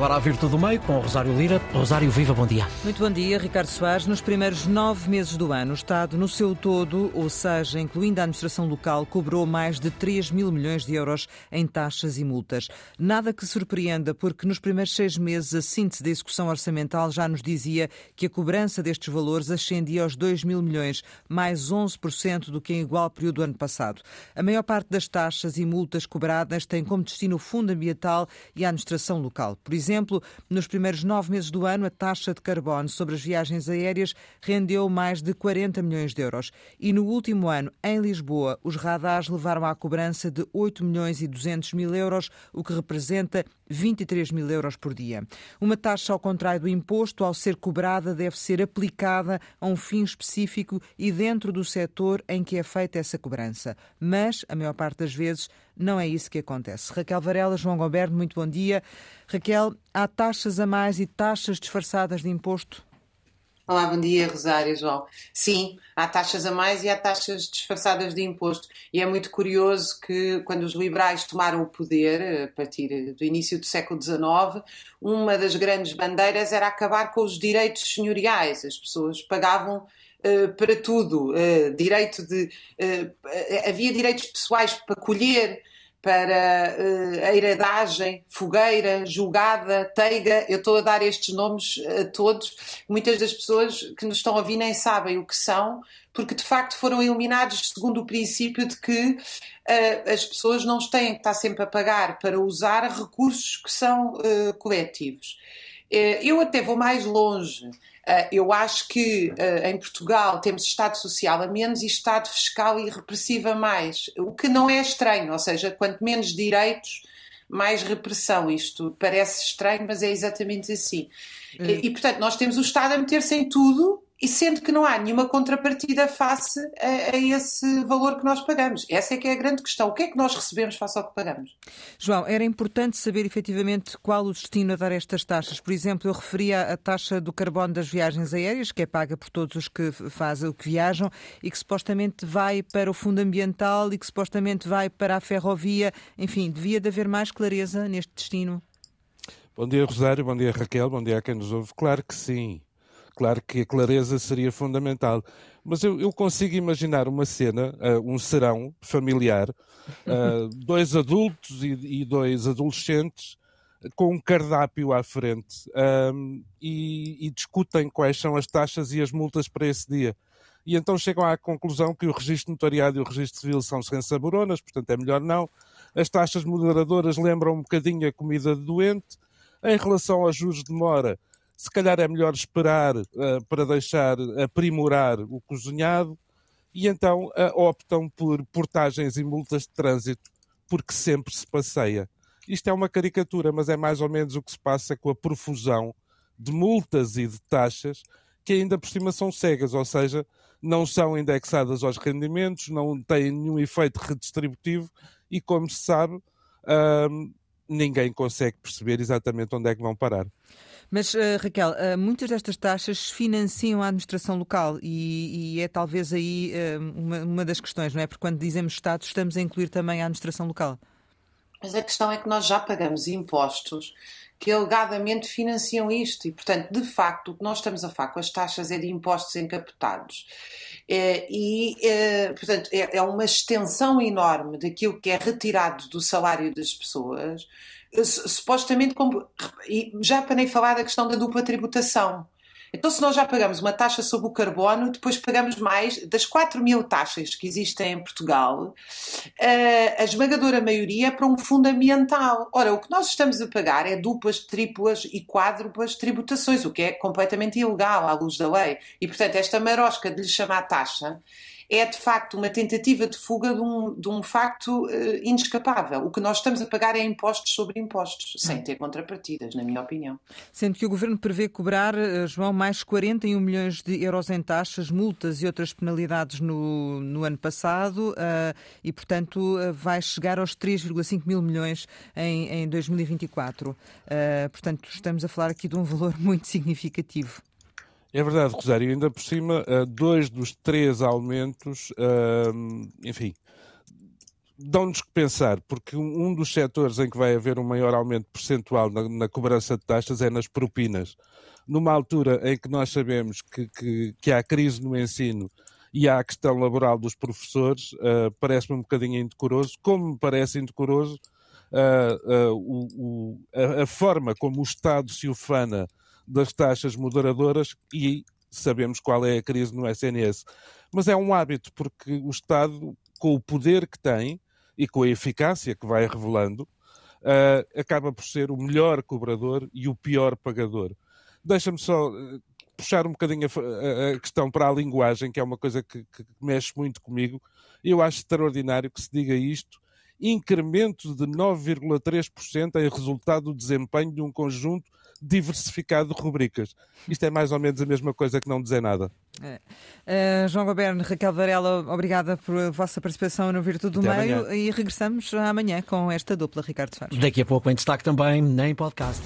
Agora a Virtude do Meio com Rosário Lira. Rosário, viva, bom dia. Muito bom dia, Ricardo Soares. Nos primeiros nove meses do ano, o Estado, no seu todo, ou seja, incluindo a administração local, cobrou mais de 3 mil milhões de euros em taxas e multas. Nada que surpreenda, porque nos primeiros seis meses a síntese da execução orçamental já nos dizia que a cobrança destes valores ascendia aos 2 mil milhões, mais 11% do que em igual período do ano passado. A maior parte das taxas e multas cobradas tem como destino o Fundo Ambiental e a administração local. Por exemplo, exemplo, nos primeiros nove meses do ano, a taxa de carbono sobre as viagens aéreas rendeu mais de 40 milhões de euros. E no último ano, em Lisboa, os radares levaram à cobrança de 8 milhões e 200 mil euros, o que representa 23 mil euros por dia. Uma taxa, ao contrário do imposto, ao ser cobrada, deve ser aplicada a um fim específico e dentro do setor em que é feita essa cobrança. Mas, a maior parte das vezes, não é isso que acontece. Raquel Varela, João Goberno, muito bom dia. Raquel, há taxas a mais e taxas disfarçadas de imposto? Olá, bom dia, Rosário João. Sim, há taxas a mais e há taxas disfarçadas de imposto. E é muito curioso que, quando os liberais tomaram o poder, a partir do início do século XIX, uma das grandes bandeiras era acabar com os direitos senhoriais. As pessoas pagavam Uh, para tudo. Uh, direito de. Uh, havia direitos pessoais para colher, para uh, a heredagem, fogueira, julgada, teiga. Eu estou a dar estes nomes a todos. Muitas das pessoas que nos estão a ouvir nem sabem o que são, porque de facto foram eliminados segundo o princípio de que uh, as pessoas não têm que estar sempre a pagar para usar recursos que são uh, coletivos. eu até vou mais longe. Uh, eu acho que uh, em Portugal temos Estado Social a menos e Estado Fiscal e repressivo a mais, o que não é estranho, ou seja, quanto menos direitos, mais repressão. Isto parece estranho, mas é exatamente assim. Hum. E, e, portanto, nós temos o Estado a meter-se em tudo e sendo que não há nenhuma contrapartida face a, a, esse valor que nós pagamos. Essa é que é a grande questão. O que é que nós recebemos face ao que pagamos? João, era importante saber efetivamente qual o destino a dar estas taxas. Por exemplo, eu referia a taxa do carbono das viagens aéreas, que é paga por todos os que fazem o que viajam e que supostamente vai para o fundo ambiental e que supostamente vai para a ferrovia. Enfim, devia de haver mais clareza neste destino. Bom dia, Rosário. Bom dia, Raquel. Bom dia a quem nos ouve. Claro que sim. Claro que a clareza seria fundamental. Mas eu, eu consigo imaginar uma cena, uh, um serão familiar, uh, dois adultos e, e, dois adolescentes com um cardápio à frente um, e, e, discutem quais são as taxas e as multas para esse dia. E então chegam à conclusão que o registro notariado e o registro civil são sem saboronas, portanto é melhor não. As taxas moderadoras lembram um bocadinho a comida de doente. Em relação aos juros de mora, se calhar é melhor esperar uh, para deixar aprimorar o cozinhado e então uh, optam por portagens e multas de trânsito porque sempre se passeia. Isto é uma caricatura, mas é mais ou menos o que se passa com a profusão de multas e de taxas que ainda por cima são cegas, ou seja, não são indexadas aos rendimentos, não têm nenhum efeito redistributivo e, como se sabe, ninguém consegue perceber exatamente onde é que vão parar. Mas, uh, Raquel, uh, muitas destas taxas financiam a administração local e, e é talvez aí uh, uma, uma das questões, não é? Porque quando dizemos Estado, estamos a incluir também a administração local. Mas a questão é que nós já pagamos impostos que alegadamente financiam isto e, portanto, de facto, o que nós estamos a falar com as taxas é de impostos encapotados. É, e, é, portanto, é, é uma extensão enorme daquilo que é retirado do salário das pessoas supostamente, e já para nem falar da questão da dupla tributação. Então, se nós já pagamos uma taxa sobre o carbono, depois pagamos mais das 4 mil taxas que existem em Portugal, eh, a esmagadora maioria é para um fundo ambiental. Ora, o que nós estamos a pagar é duplas, triplas e quádruplas tributações, o que é completamente ilegal à luz da lei. E, portanto, esta marosca de lhe chamar taxa é de facto uma tentativa de fuga de um, de um facto uh, inescapável. O que nós estamos a pagar é impostos sobre impostos, sem ter contrapartidas, na minha opinião. Sendo que o Governo prevê cobrar, uh, João, mais 41 milhões de euros em taxas, multas e outras penalidades no, no ano passado uh, e, portanto, vai chegar aos 3,5 mil milhões em, em 2024. portanto, estamos a falar aqui de um valor muito significativo. É verdade, Rosário. Ainda por cima, eh, dois dos três aumentos, ehm, enfim, dão-nos que pensar, porque um dos setores em que vai haver um maior aumento percentual na, na cobrança de taxas é nas propinas. Numa altura em que nós sabemos que, que, que há crise no ensino e há a questão laboral dos professores, uh, parece-me um bocadinho indecoroso, como me parece indecoroso uh, uh, o, o, a, a, forma como o Estado se ufana das taxas moderadoras e sabemos qual é a crise no SNS. Mas é um hábito, porque o Estado, com o poder que tem e com a eficácia que vai revelando, acaba por ser o melhor cobrador e o pior pagador. Deixa-me só puxar um bocadinho a, a, questão para a linguagem, que é uma coisa que, que mexe muito comigo. Eu acho extraordinário que se diga isto incremento de 9,3% em resultado do desempenho de um conjunto diversificado de rubricas. Isto é mais ou menos a mesma coisa que não dizer nada. É. Uh, João Goberno, Raquel Varela, obrigada por vossa participação no Virtude do Até Meio amanhã. e regressamos amanhã com esta dupla, Ricardo Soares. Daqui a pouco em destaque também, nem podcast.